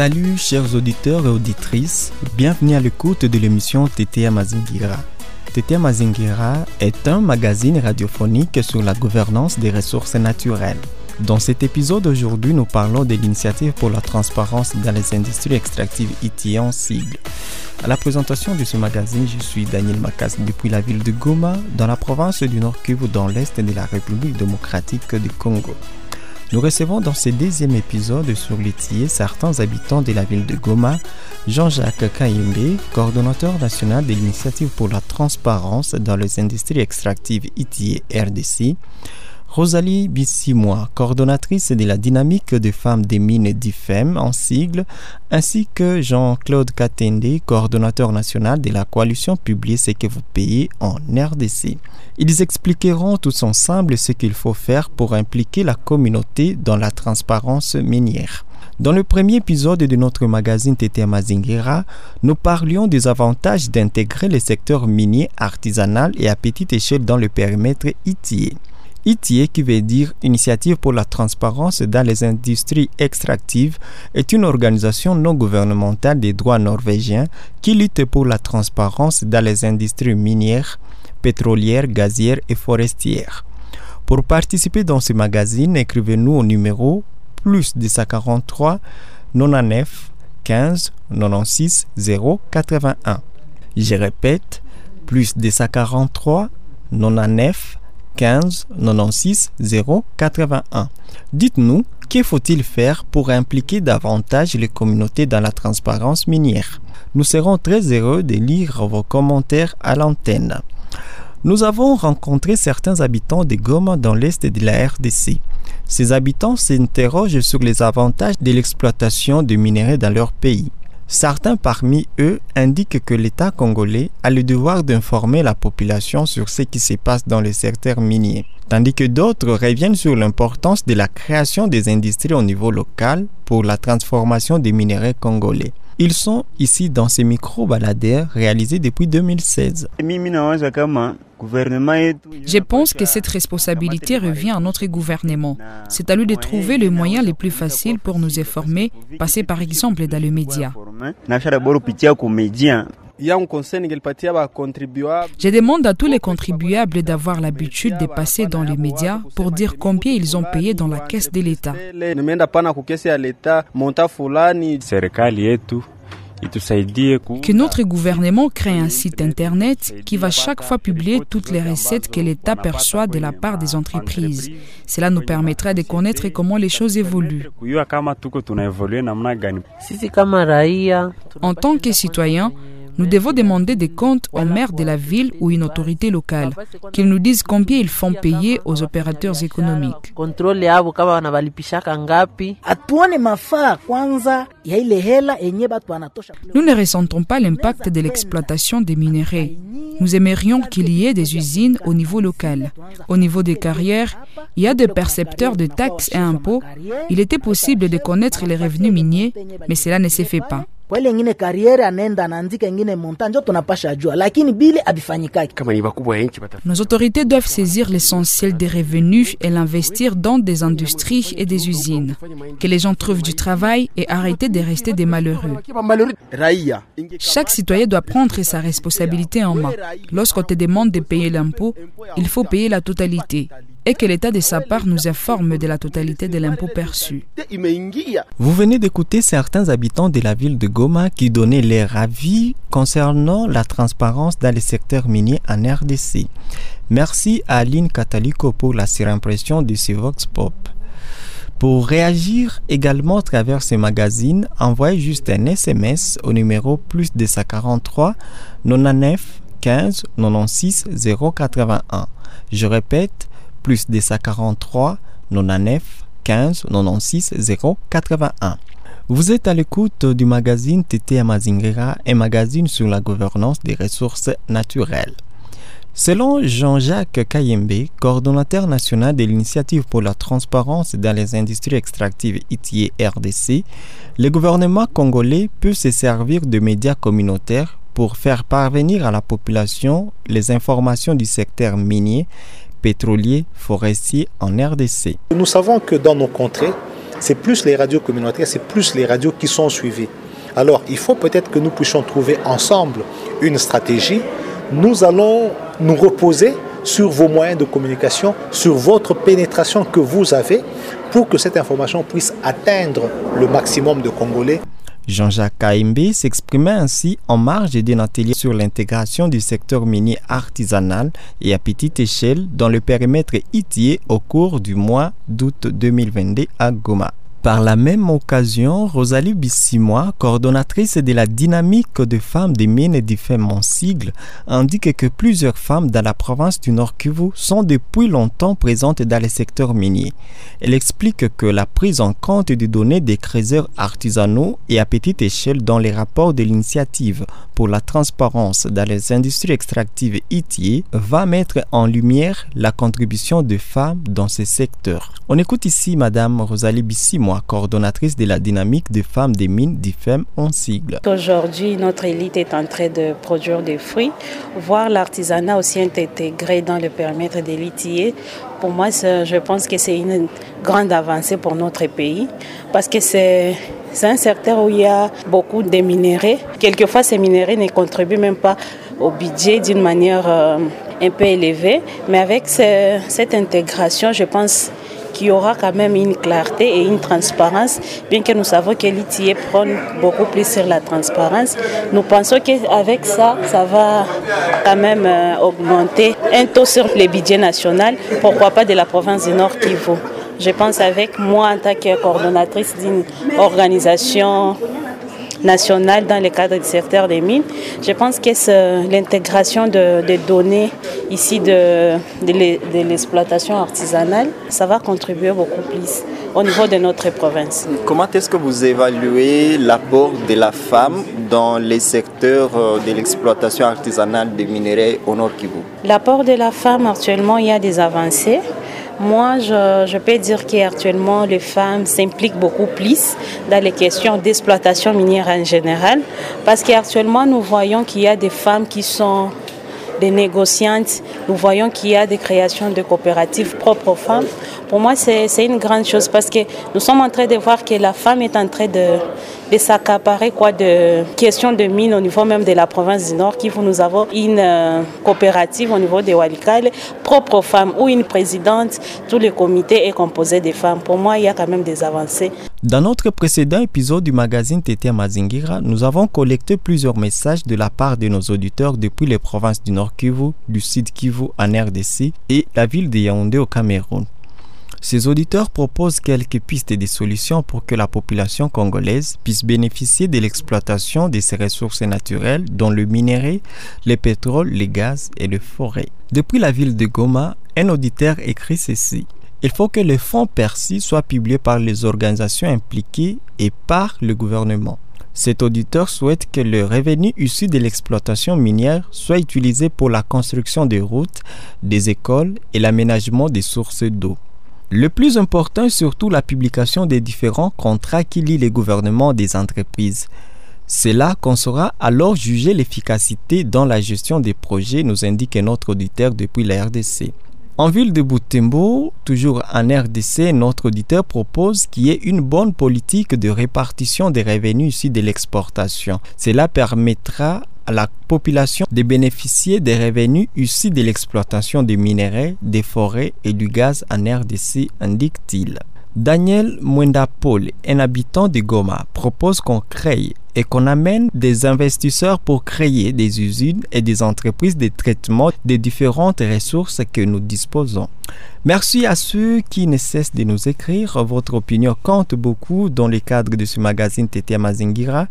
Salut chers auditeurs et auditrices, bienvenue à l'écoute de l'émission TT Mazingira. TT Mazingira est un magazine radiophonique sur la gouvernance des ressources naturelles. Dans cet épisode aujourd'hui, nous parlons de l'initiative pour la transparence dans les industries extractives ITI en sigle. À la présentation de ce magazine, je suis Daniel Makas depuis la ville de Goma, dans la province du Nord Kivu, dans l'est de la République démocratique du Congo. Nous recevons dans ce deuxième épisode sur l'ITIE certains habitants de la ville de Goma, Jean-Jacques Kayembe, coordonnateur national de l'initiative pour la transparence dans les industries extractives ITIE RDC, Rosalie Bissimois, coordonnatrice de la dynamique des femmes des mines d'IFEM en sigle, ainsi que Jean-Claude Katende, coordonnateur national de la coalition Publier ce que vous payez en RDC. Ils expliqueront tous ensemble ce qu'il faut faire pour impliquer la communauté dans la transparence minière. Dans le premier épisode de notre magazine TT Mazingira, nous parlions des avantages d'intégrer le secteur minier artisanal et à petite échelle dans le périmètre ITIE. ITIE, qui veut dire Initiative pour la transparence dans les industries extractives, est une organisation non gouvernementale des droits norvégiens qui lutte pour la transparence dans les industries minières, pétrolières, gazières et forestières. Pour participer dans ce magazine, écrivez-nous au numéro plus 243 99 15 96 0 81. Je répète, plus 243 99 15 96 0 81. Dites-nous, que faut-il faire pour impliquer davantage les communautés dans la transparence minière? Nous serons très heureux de lire vos commentaires à l'antenne. Nous avons rencontré certains habitants de Goma dans l'est de la RDC. Ces habitants s'interrogent sur les avantages de l'exploitation de minerais dans leur pays. Certains parmi eux indiquent que l'État congolais a le devoir d'informer la population sur ce qui se passe dans le secteur minier, tandis que d'autres reviennent sur l'importance de la création des industries au niveau local pour la transformation des minéraux congolais. Ils sont ici dans ces micro-baladaires réalisés depuis 2016. Je pense que cette responsabilité revient à notre gouvernement. C'est à lui de trouver les moyens les plus faciles pour nous informer, passer par exemple dans les médias. Je demande à tous les contribuables d'avoir l'habitude de passer dans les médias pour dire combien ils ont payé dans la caisse de l'État. Que notre gouvernement crée un site internet qui va chaque fois publier toutes les recettes que l'État perçoit de la part des entreprises. Cela nous permettra de connaître comment les choses évoluent. En tant que citoyens, nous devons demander des comptes au maire de la ville ou une autorité locale, qu'ils nous disent combien ils font payer aux opérateurs économiques. Nous ne ressentons pas l'impact de l'exploitation des minéraux. Nous aimerions qu'il y ait des usines au niveau local. Au niveau des carrières, il y a des percepteurs de taxes et impôts. Il était possible de connaître les revenus miniers, mais cela ne se fait pas. Nos autorités doivent saisir l'essentiel des revenus et l'investir dans des industries et des usines. Que les gens trouvent du travail et arrêter de rester des malheureux. Chaque citoyen doit prendre sa responsabilité en main. Lorsqu'on te demande de payer l'impôt, il faut payer la totalité et que l'État de sa part nous informe de la totalité de l'impôt perçu. Vous venez d'écouter certains habitants de la ville de Goma qui donnaient leur avis concernant la transparence dans les secteurs miniers en RDC. Merci à Aline Catalico pour la surimpression de ce Vox Pop. Pour réagir également à travers ce magazine, envoyez juste un SMS au numéro plus 243 99 15 96 081. Je répète, plus 243 99 15 96 0 81. Vous êtes à l'écoute du magazine TT Amazingira, un magazine sur la gouvernance des ressources naturelles. Selon Jean-Jacques Kayembe, coordonnateur national de l'initiative pour la transparence dans les industries extractives ITIE RDC, le gouvernement congolais peut se servir de médias communautaires pour faire parvenir à la population les informations du secteur minier pétrolier forestier en RDC. Nous savons que dans nos contrées, c'est plus les radios communautaires, c'est plus les radios qui sont suivies. Alors, il faut peut-être que nous puissions trouver ensemble une stratégie. Nous allons nous reposer sur vos moyens de communication, sur votre pénétration que vous avez pour que cette information puisse atteindre le maximum de Congolais. Jean-Jacques Kaimbe s'exprimait ainsi en marge d'un atelier sur l'intégration du secteur minier artisanal et à petite échelle dans le périmètre ITIE au cours du mois d'août 2022 à Goma. Par la même occasion, Rosalie Bissimois, coordonnatrice de la dynamique de femmes des mines et du en sigle, indique que plusieurs femmes dans la province du Nord Kivu sont depuis longtemps présentes dans les secteurs miniers. Elle explique que la prise en compte des données des creuseurs artisanaux et à petite échelle dans les rapports de l'initiative pour la transparence dans les industries extractives ITIE va mettre en lumière la contribution des femmes dans ces secteurs. On écoute ici Madame Rosalie Bissimois coordonnatrice de la dynamique des femmes des mines d'IFEM en sigle. Aujourd'hui, notre élite est en train de produire des fruits. Voir l'artisanat aussi intégré dans le périmètre de l'ITIE, pour moi, je pense que c'est une grande avancée pour notre pays parce que c'est un secteur où il y a beaucoup de minéraux. Quelquefois, ces minéraux ne contribuent même pas au budget d'une manière euh, un peu élevée. Mais avec cette intégration, je pense qu'il y aura quand même une clarté et une transparence, bien que nous savons que l'ITIE prône beaucoup plus sur la transparence. Nous pensons qu'avec ça, ça va quand même euh, augmenter un taux sur le budget national, pourquoi pas de la province du Nord Kivu. Je pense avec moi en tant que coordonnatrice d'une organisation nationale dans le cadre du secteur des mines. Je pense que l'intégration de, données ici de, de l'exploitation artisanale, ça va contribuer beaucoup plus au niveau de notre province. Comment est-ce que vous évaluez l'apport de la femme dans les secteurs euh, de l'exploitation artisanale des minéraux au Nord Kivu? L'apport de la femme, actuellement, il y a des avancées. Moi, je, peux dire qu'actuellement, les femmes s'impliquent beaucoup plus dans les questions d'exploitation minière en général, parce qu'actuellement, nous voyons qu'il y a des femmes qui sont des négociantes, nous voyons qu'il y a des créations de coopératives propres aux femmes. Pour moi, c'est une grande chose parce que nous sommes en train de voir que la femme est en train de, s'accaparer de questions de mines au niveau même de la province du Nord qui nous avons une euh, coopérative au niveau de Walikale propre aux femmes où une présidente, tout le comité est composé de femmes. Pour moi, il y a quand même des avancées. Dans notre précédent épisode du magazine Tété Mazingira, nous avons collecté plusieurs messages de la part de nos auditeurs depuis les provinces du Nord Kivu, du Sud Kivu en RDC et la ville de Yaoundé au Cameroun. Ces auditeurs proposent quelques pistes et des solutions pour que la population congolaise puisse bénéficier de l'exploitation de ses ressources naturelles, dont le minerai, le pétrole, les gaz et les forêts. Depuis la ville de Goma, un auditeur écrit ceci. Il faut que les fonds perçus soient publiés par les organisations impliquées et par le gouvernement. Cet auditeur souhaite que le revenu issu de l'exploitation minière soit utilisé pour la construction des routes, des écoles et l'aménagement des sources d'eau. Le plus important est surtout la publication des différents contrats qui lient les gouvernements des entreprises. C'est là qu'on saura alors juger l'efficacité dans la gestion des projets, nous indique notre auditeur depuis la RDC. En ville de Boutembo, toujours en RDC, notre auditeur propose qu'il y ait une bonne politique de répartition des revenus issus de l'exportation. Cela permettra la population de bénéficier des revenus issus de l'exploitation des minéraux, des forêts et du gaz en RDC, indique-t-il. Daniel Mwendapol, un habitant de Goma, propose qu'on crée et qu'on amène des investisseurs pour créer des usines et des entreprises de traitement des différentes ressources que nous disposons. Merci à ceux qui ne cessent de nous écrire. Votre opinion compte beaucoup dans le cadre de ce magazine TT Mazingira.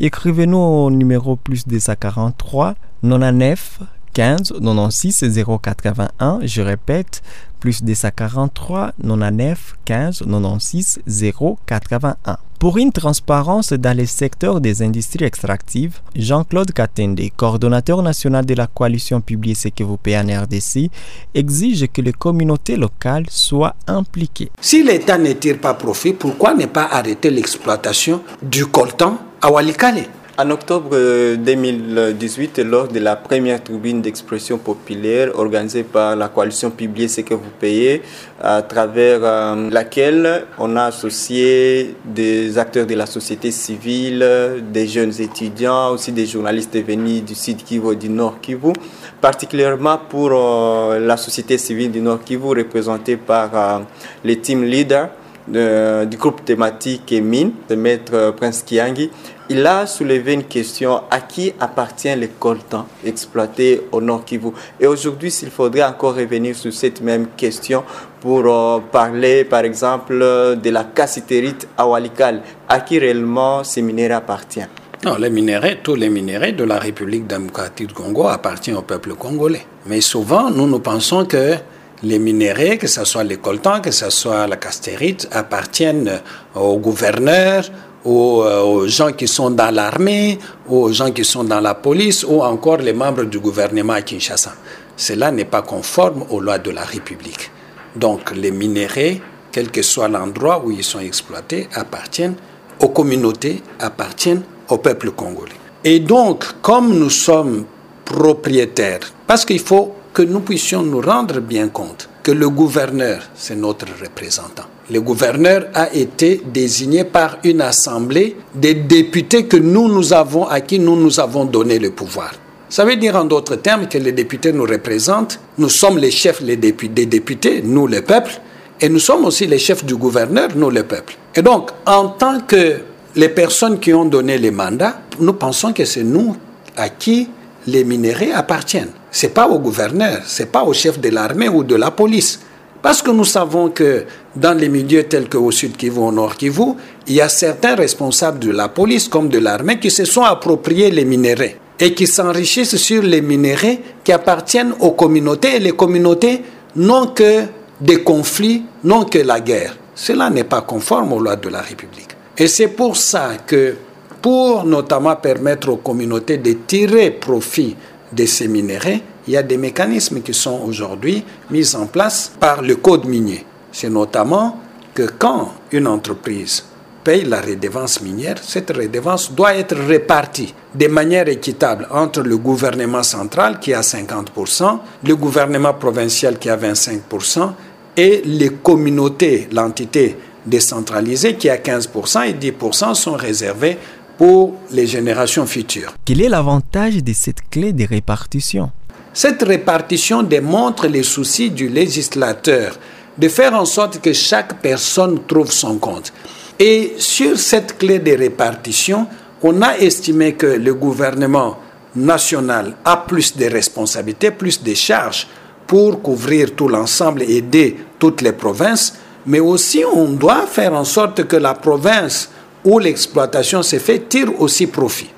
Écrivez-nous au numéro plus 243 99 15 96 081. Je répète, plus 243 99 15 96 081. Pour une transparence dans les secteurs des industries extractives, Jean-Claude Katende, coordonnateur national de la coalition Publier ce en RDC, exige que les communautés locales soient impliquées. Si l'État ne tire pas profit, pourquoi ne pas arrêter l'exploitation du coltan à Walikale? En octobre 2018, lors de la première tribune d'expression populaire organisée par la coalition Publier ce que vous payez, à travers euh, laquelle on a associé des acteurs de la société civile, des jeunes étudiants, aussi des journalistes venus du Sud Kivu et du Nord Kivu, particulièrement pour euh, la société civile du Nord Kivu représentée par euh, les team leaders du groupe thématique mine, de maître Prince Kiangi il a soulevé une question à qui appartient le coltan exploité au Nord Kivu? Et aujourd'hui, s'il faudrait encore revenir sur cette même question pour euh, parler, par exemple, de la cassitérite à Walikal, à qui réellement ces minéraux appartiennent? Non, les minéraux, tous les minéraux de la République démocratique du Congo appartiennent au peuple congolais. Mais souvent, nous nous pensons que les minéraux, que ce soit les coltans, que ce soit la castérite, appartiennent au gouverneur, euh, aux, gens qui sont dans l'armée, aux gens qui sont dans la police, ou encore les membres du gouvernement à Kinshasa. Cela n'est pas conforme aux lois de la République. Donc les minéraux, quel que soit l'endroit où ils sont exploités, appartiennent aux communautés, appartiennent au peuple congolais. Et donc, comme nous sommes propriétaires, parce qu'il faut que nous puissions nous rendre bien compte que le gouverneur, c'est notre représentant le gouverneur a été désigné par une assemblée des députés que nous, nous avons, à qui nous, nous avons donné le pouvoir. Ça veut dire en d'autres termes que les députés nous représentent, nous sommes les chefs des députés, nous le peuple, et nous sommes aussi les chefs du gouverneur, nous le peuple. Et donc, en tant que les personnes qui ont donné les mandats, nous pensons que c'est nous à qui les minéraux appartiennent. Ce n'est pas au gouverneur, ce n'est pas au chef de l'armée ou de la police. Parce que nous savons que dans les milieux tels qu'au Sud Kivu, au Nord Kivu, il y a certains responsables de la police comme de l'armée qui se sont appropriés les minéraux et qui s'enrichissent sur les minéraux qui appartiennent aux communautés et les communautés n'ont que des conflits, n'ont que la guerre. Cela n'est pas conforme aux lois de la République. Et c'est pour ça que, pour notamment permettre aux communautés de tirer profit de ces minéraux, il y a des mécanismes qui sont aujourd'hui mis en place par le code minier. C'est notamment que quand une entreprise paye la redevance minière, cette redevance doit être répartie de manière équitable entre le gouvernement central qui a 50%, le gouvernement provincial qui a 25% et les communautés, l'entité décentralisée qui a 15% et 10% sont réservés pour les générations futures. Quel est l'avantage de cette clé de répartition? Cette répartition démontre les soucis du législateur de faire en sorte que chaque personne trouve son compte. Et sur cette clé de répartition, on a estimé que le gouvernement national a plus de responsabilités, plus de charges pour couvrir tout l'ensemble et aider toutes les provinces, mais aussi on doit faire en sorte que la province où l'exploitation se fait tire aussi profit.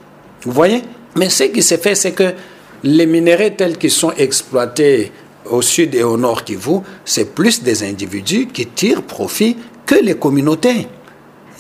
Vous voyez? Mais ce qui se fait, c'est que les minéraux tels qu'ils sont exploités au sud et au nord Kivu, c'est plus des individus qui tirent profit que les communautés.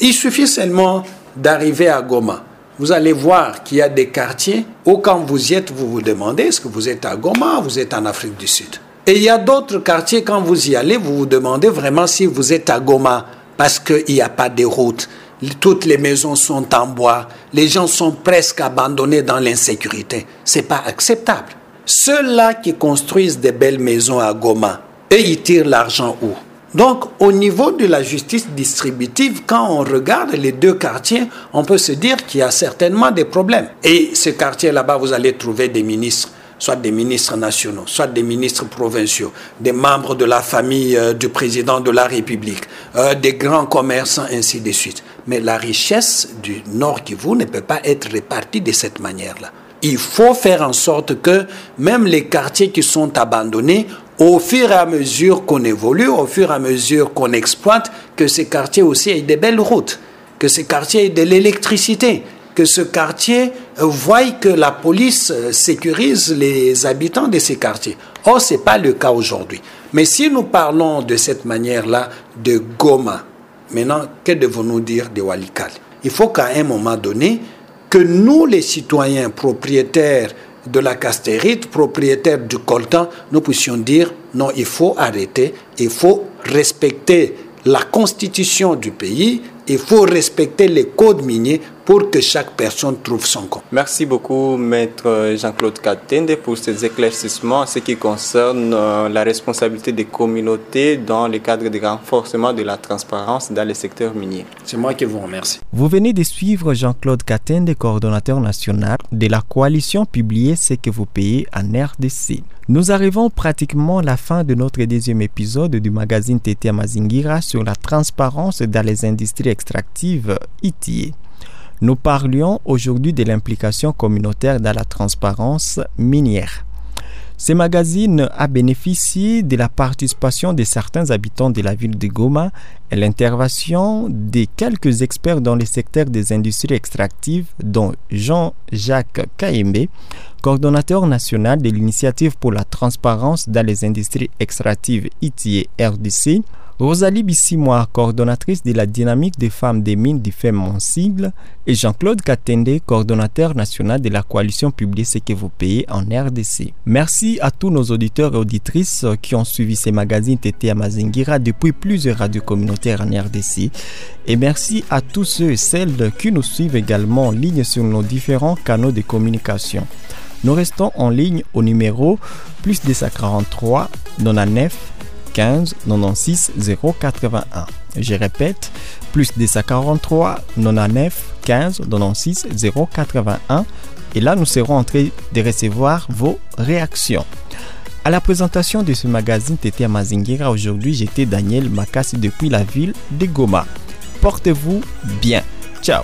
Il suffit seulement d'arriver à Goma. Vous allez voir qu'il y a des quartiers où quand vous y êtes, vous vous demandez est-ce que vous êtes à Goma ou vous êtes en Afrique du Sud? Et il y a d'autres quartiers, quand vous y allez, vous vous demandez vraiment si vous êtes à Goma parce qu'il n'y a pas de route toutes les maisons sont en bois, les gens sont presque abandonnés dans l'insécurité. C'est pas acceptable. Ceux-là qui construisent des belles maisons à Goma, eux, ils tirent l'argent où? Donc, au niveau de la justice distributive, quand on regarde les deux quartiers, on peut se dire qu'il y a certainement des problèmes. Et ce quartier là-bas, vous allez trouver des ministres soit des ministres nationaux, soit des ministres provinciaux, des membres de la famille euh, du président de la République, euh, des grands commerçants, ainsi de suite. Mais la richesse du Nord Kivu ne peut pas être répartie de cette manière-là. Il faut faire en sorte que même les quartiers qui sont abandonnés, au fur et à mesure qu'on évolue, au fur et à mesure qu'on exploite, que ces quartiers aussi aient des belles routes, que ces quartiers aient de l'électricité, que ce quartier euh, voie que la police euh, sécurise les habitants de ces quartiers. Or, ce n'est pas le cas aujourd'hui. Mais si nous parlons de cette manière-là de Goma, maintenant, que devons-nous dire de Walikal Il faut qu'à un moment donné, que nous, les citoyens propriétaires de la castérite, propriétaires du coltan, nous puissions dire non, il faut arrêter, il faut respecter la constitution du pays, il faut respecter les codes miniers pour que chaque personne trouve son compte. Merci beaucoup, maître Jean-Claude Katende, pour ces éclaircissements en ce qui concerne euh, la responsabilité des communautés dans le cadre du renforcement de la transparence dans le secteur minier. C'est moi qui vous remercie. Vous venez de suivre Jean-Claude Katende, coordonnateur national de la coalition Publier ce que vous payez en RDC. Nous arrivons pratiquement à la fin de notre deuxième épisode du magazine TT Mazingira sur la transparence dans les industries extractives ITIE. Nous parlions aujourd'hui de l'implication communautaire dans la transparence minière. Ce magazine a bénéficié de la participation de certains habitants de la ville de Goma et l'intervention de quelques experts dans le secteur des industries extractives, dont Jean-Jacques Kaembe, coordonnateur national de l'initiative pour la transparence dans les industries extractives ITIE RDC, Rosalie Bissimois, coordonnatrice de la dynamique des femmes des mines du FEM Sigle, et Jean-Claude Katende, coordonnateur national de la coalition Publier ce que vous payez en RDC. Merci à tous nos auditeurs et auditrices qui ont suivi ces magazines TT Mazingira depuis plusieurs radios communautaires en RDC. Et merci à tous ceux et celles qui nous suivent également en ligne sur nos différents canaux de communication. Nous restons en ligne au numéro plus 243 99 15 96 081. Je répète, plus 243 99 15 96 081. Et là, nous serons en train de recevoir vos réactions. À la présentation de ce magazine TT Mazingira, aujourd'hui, j'étais Daniel Makassi depuis la ville de Goma. Portez-vous bien. Ciao